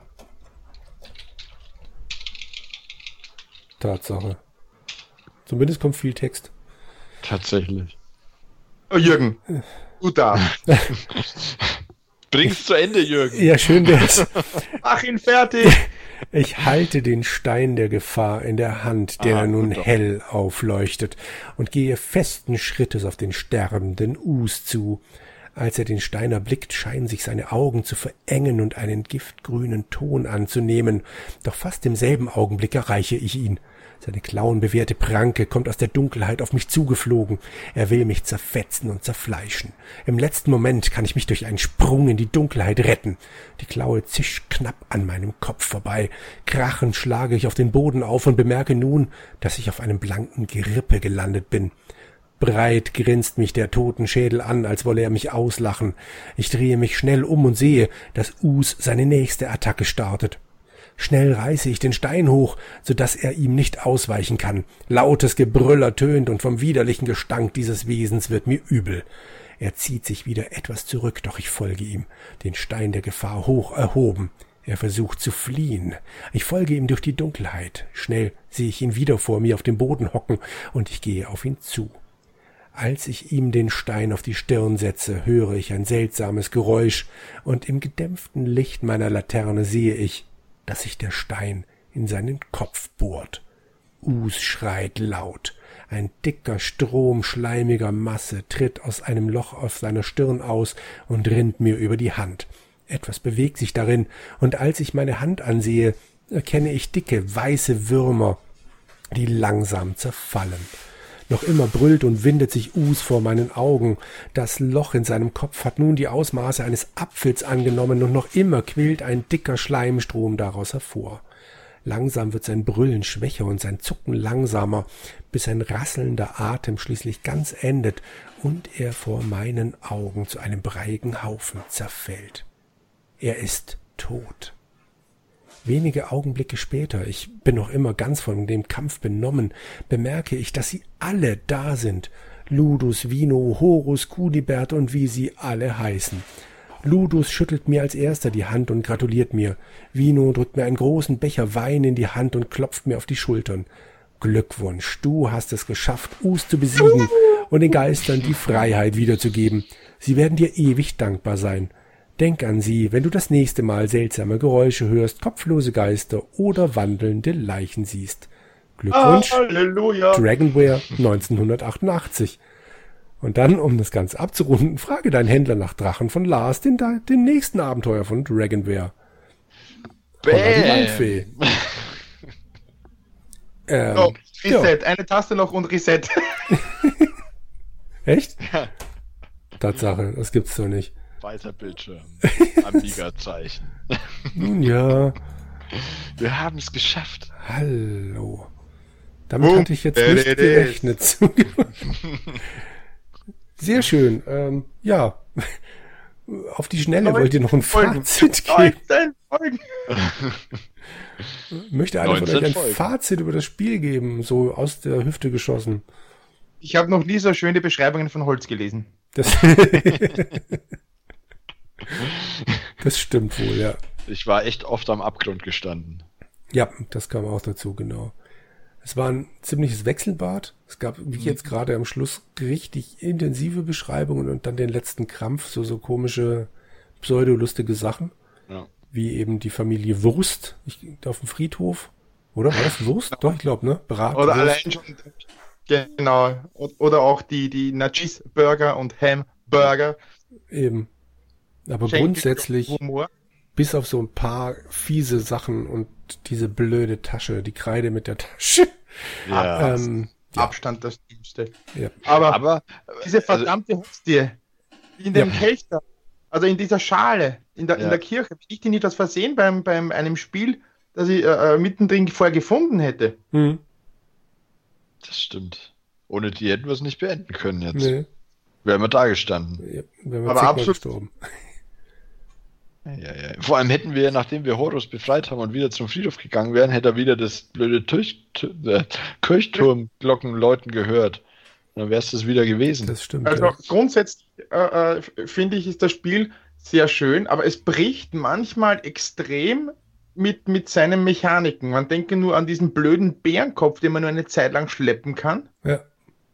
Tatsache. Zumindest kommt viel Text. Tatsächlich. Oh, Jürgen, du da. Bring's zu Ende, Jürgen. Ja, schön wär's. Mach ihn fertig. Ich halte den Stein der Gefahr in der Hand, der Ah, nun doch. hell aufleuchtet, und gehe festen Schrittes auf den sterbenden Us zu. Als er den Stein erblickt, scheinen sich seine Augen zu verengen und einen giftgrünen Ton anzunehmen. Doch fast im selben Augenblick erreiche ich ihn. Seine klauenbewehrte Pranke kommt aus der Dunkelheit auf mich zugeflogen. Er will mich zerfetzen und zerfleischen. Im letzten Moment kann ich mich durch einen Sprung in die Dunkelheit retten. Die Klaue zischt knapp an meinem Kopf vorbei. Krachend schlage ich auf den Boden auf und bemerke nun, dass ich auf einem blanken Gerippe gelandet bin. Breit grinst mich der Totenschädel an, als wolle er mich auslachen. Ich drehe mich schnell um und sehe, dass Us seine nächste Attacke startet. Schnell reiße ich den Stein hoch, so dass er ihm nicht ausweichen kann. Lautes Gebrüll ertönt und vom widerlichen Gestank dieses Wesens wird mir übel. Er zieht sich wieder etwas zurück, doch ich folge ihm, den Stein der Gefahr hoch erhoben. Er versucht zu fliehen. Ich folge ihm durch die Dunkelheit. Schnell sehe ich ihn wieder vor mir auf dem Boden hocken, und ich gehe auf ihn zu. Als ich ihm den Stein auf die Stirn setze, höre ich ein seltsames Geräusch, und im gedämpften Licht meiner Laterne sehe ich, dass sich der Stein in seinen Kopf bohrt. Us schreit laut. Ein dicker Strom schleimiger Masse tritt aus einem Loch auf seiner Stirn aus und rinnt mir über die Hand. Etwas bewegt sich darin, und als ich meine Hand ansehe, erkenne ich dicke, weiße Würmer, die langsam zerfallen. Noch immer brüllt und windet sich Us vor meinen Augen. Das Loch in seinem Kopf hat nun die Ausmaße eines Apfels angenommen und noch immer quillt ein dicker Schleimstrom daraus hervor. Langsam wird sein Brüllen schwächer und sein Zucken langsamer, bis ein rasselnder Atem schließlich ganz endet und er vor meinen Augen zu einem breiigen Haufen zerfällt. Er ist tot. Wenige Augenblicke später, ich bin noch immer ganz von dem Kampf benommen, bemerke ich, dass sie alle da sind. Ludus, Vino, Horus, Kudibert und wie sie alle heißen. Ludus schüttelt mir als erster die Hand und gratuliert mir. Vino drückt mir einen großen Becher Wein in die Hand und klopft mir auf die Schultern. Glückwunsch, du hast es geschafft, Us zu besiegen und den Geistern die Freiheit wiederzugeben. Sie werden dir ewig dankbar sein. Denk an sie, wenn du das nächste Mal seltsame Geräusche hörst, kopflose Geister oder wandelnde Leichen siehst. Glückwunsch, Halleluja. Dragonware 1988. Und dann, um das Ganze abzurunden, frage deinen Händler nach Drachen von Lars, den, den nächsten Abenteuer von Dragonware. Waldfee. ähm, So, Reset. Eine Taste noch und Reset. Echt? Ja. Tatsache, das gibt's doch nicht. Weiter Bildschirm. Amiga-Zeichen. Nun ja, Wir haben es geschafft. hallo. Damit Oh, hatte ich jetzt nicht gerechnet. Sehr schön. Ähm, ja. Auf die Schnelle wollt ihr noch ein. Fazit geben? 19 Folgen. Möchte einer von 19 euch ein Folgen. Fazit über das Spiel geben, so aus der Hüfte geschossen? Ich habe noch nie so schöne Beschreibungen von Holz gelesen. Das, das stimmt wohl, ja. Ich war echt oft am Abgrund gestanden. Ja, das kam auch dazu, genau. Es war ein ziemliches Wechselbad. Es gab, wie jetzt gerade am Schluss, richtig intensive Beschreibungen und dann den letzten Krampf, so, so komische, pseudolustige Sachen, Ja. wie eben die Familie Wurst ich, auf dem Friedhof. Oder war das Wurst? Doch, ich glaube, ne? Brat, Oder Wurst. allein schon. Genau. Oder auch die, die Nachis Burger und Ham Burger. Eben. Aber grundsätzlich, Humor. bis auf so ein paar fiese Sachen und diese blöde Tasche, die Kreide mit der Tasche. Ja. Ähm, ja, Abstand das Dümmste. ja. Aber, Aber diese also, verdammte Hostie in dem Ja. Kelchter, also in dieser Schale, in der, Ja. in der Kirche, ich die nicht das versehen beim, beim einem Spiel, das ich äh, äh, mittendrin vorher gefunden hätte. Hm, das stimmt. Ohne die hätten wir es nicht beenden können jetzt. nee. Wären wir da gestanden. Ja, wären wir Aber absolut- gestorben. Ja, ja. Vor allem hätten wir, nachdem wir Horus befreit haben und wieder zum Friedhof gegangen wären, hätte er wieder das blöde äh, Kirchturmglockenläuten gehört. Dann wäre es das wieder gewesen. Das stimmt. Also ja. grundsätzlich äh, äh, finde ich, ist das Spiel sehr schön, aber es bricht manchmal extrem mit, mit seinen Mechaniken. Man denke nur an diesen blöden Bärenkopf, den man nur eine Zeit lang schleppen kann. ja.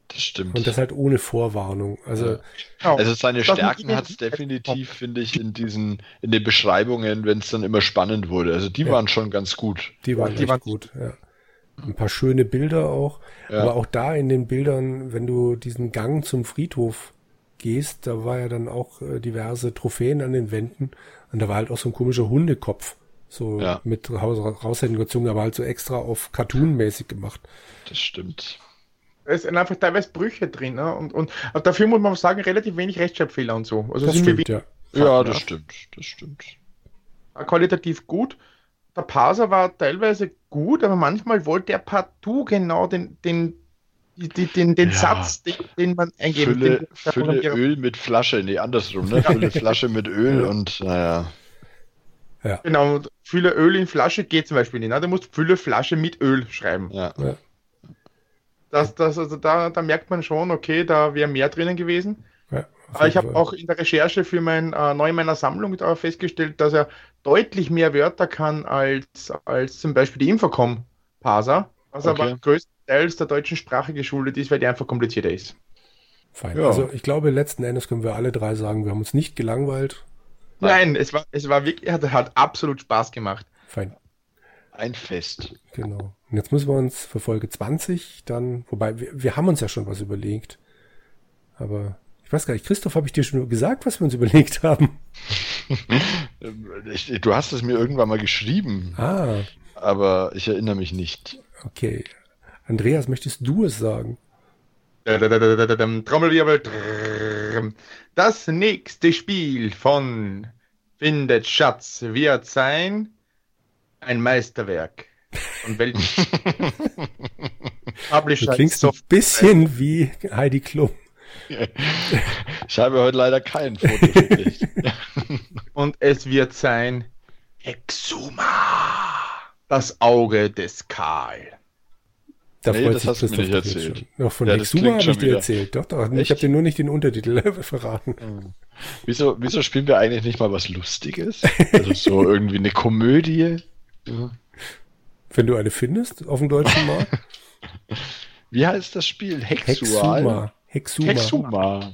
Das stimmt. Und das halt ohne Vorwarnung. Also, Ja. Genau. Also seine Das Stärken hat es definitiv, finde ich, in diesen, in den Beschreibungen, wenn es dann immer spannend wurde. Also die Ja. waren schon ganz gut. die waren die echt waren- gut, ja. Ein paar schöne Bilder auch. Ja. Aber auch da in den Bildern, wenn du diesen Gang zum Friedhof gehst, da war ja dann auch äh, diverse Trophäen an den Wänden. Und da war halt auch so ein komischer Hundekopf. So Ja. mit raus, raushändiger Zunge, aber halt so extra auf Cartoon-mäßig gemacht. Das stimmt. Es sind einfach teilweise Brüche drin. Ne? Und, und, dafür muss man sagen, relativ wenig Rechtschreibfehler und so. Also Das stimmt, ja. Ja, Ja. das stimmt. Das stimmt. qualitativ gut. Der Parser war teilweise gut, aber manchmal wollte er partout genau den, den, die, den, den Ja. Satz, den, den man eingeben Fülle, den Fülle Öl mit Flasche, nee, andersrum, ne? Fülle Flasche mit Öl und naja. Genau, und Fülle Öl in Flasche geht zum Beispiel nicht. Ne? Du musst Fülle Flasche mit Öl schreiben. Ja. ja. Das, das, also da, da merkt man schon, okay, da wäre mehr drinnen gewesen. ja Aber ich habe auch in der Recherche für mein äh, neu in meiner Sammlung da festgestellt, dass er deutlich mehr Wörter kann als, als zum Beispiel die Infocom Parser, was Okay. aber größtenteils der deutschen Sprache geschuldet ist, weil die einfach komplizierter ist. Fein. Ja. Also ich glaube, letzten Endes können wir alle drei sagen, wir haben uns nicht gelangweilt. Nein, es war, es war wirklich, hat, hat absolut Spaß gemacht. Fein. Ein Fest. Genau. Und jetzt müssen wir uns für Folge 20 dann, wobei wir, wir haben uns ja schon was überlegt. Aber ich weiß gar nicht, Christoph, habe ich dir schon gesagt, was wir uns überlegt haben? Ich, du hast es mir irgendwann mal geschrieben, Ah, aber ich erinnere mich nicht. okay. Andreas, möchtest du es sagen? Trommelwirbel. Das nächste Spiel von Findet Schatz wird sein ein Meisterwerk. Und welchen Du Publisher klingst so ein bisschen wie Heidi Klum. Ich habe heute leider kein Foto für dich. Und es wird sein Exuma. Das Auge des Karl. Da Nee, freut das hast du mir nicht erzählt. schon. Noch von Ja, das Exuma habe ich dir wieder. erzählt. Doch, doch. Ich Echt? habe dir nur nicht den Untertitel verraten. Wieso, wieso spielen wir eigentlich nicht mal was Lustiges? Also so irgendwie eine Komödie? Wenn du eine findest auf dem deutschen Markt. Wie heißt das Spiel? Hexual? Hexuma. Hexuma. Hexuma.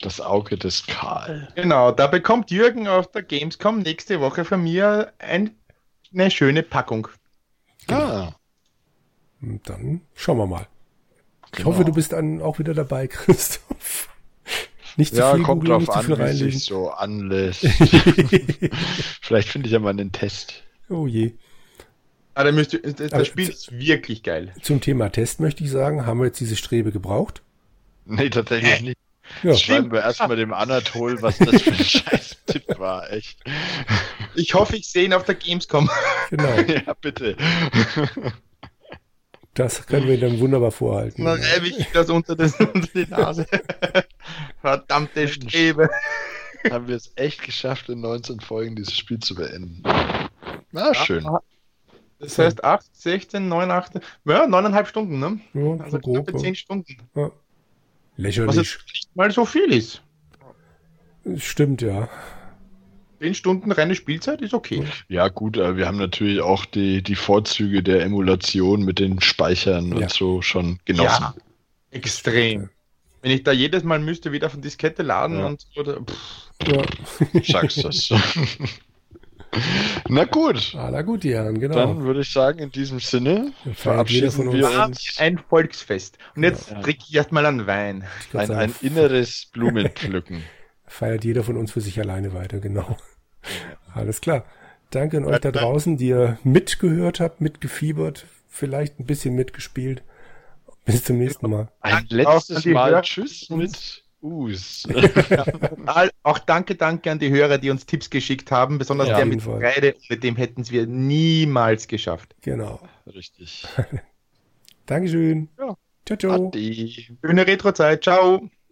Das Auge des Karl. Genau, da bekommt Jürgen auf der Gamescom nächste Woche von mir ein, eine schöne Packung. Ah, Und Dann schauen wir mal. Ich Genau. hoffe, du bist dann auch wieder dabei, Christoph. Nicht zu ja, viel kommt googeln, drauf nicht zu an, viel wie sich reinlesen. so anlässt. Vielleicht finde ich ja mal einen Test. Oh je. Ah, da müsst ihr, das, das Aber- Spiel ist wirklich geil. Zum Thema Test möchte ich sagen, haben wir jetzt diese Strebe gebraucht? Nee, tatsächlich nicht. Ja, Schreiben wir erstmal dem Anatol, was das für ein scheiß Tipp war, echt. Ich hoffe, ich sehe ihn auf der Gamescom. genau. Ja, bitte. Das können wir dann wunderbar vorhalten. Dann reibe ich das unter, das, unter die Nase. Verdammte Strebe. Haben wir es echt geschafft, in 19 Folgen dieses Spiel zu beenden. Na, schön. Das heißt 8, 16, 9, 8, ja, 9,5 Stunden, ne? Ja, Also so grob. knappe 10 Stunden. Ja. Was Lächerlich. jetzt nicht mal so viel ist. Stimmt, ja. 10 Stunden reine Spielzeit ist okay. Ja, gut, aber wir haben natürlich auch die, die Vorzüge der Emulation mit den Speichern Ja. und so schon genossen. Ja, extrem. Wenn ich da jedes Mal müsste wieder von Diskette laden Ja. und oder, pff, ja. Sagst das. Na gut, Ah, na gut, die Herren, genau. dann würde ich sagen, in diesem Sinne verabschieden uns. wir uns ein Volksfest. Und jetzt Ja. trinke ich erstmal einen Wein. Ein, sagen, ein inneres Blumenpflücken. feiert jeder von uns für sich alleine weiter, genau. Alles klar. Danke an euch da draußen, die ihr mitgehört habt, mitgefiebert, vielleicht ein bisschen mitgespielt. Bis zum nächsten Mal. Ein letztes Mal. Tschüss mit Us. Auch danke, danke an die Hörer, die uns Tipps geschickt haben, besonders Ja, der mit. Kreide. Ohne dem hätten es wir niemals geschafft. Genau. Richtig. Dankeschön. Ja. Ciao, ciao. Adi. Schöne Retrozeit. Ciao.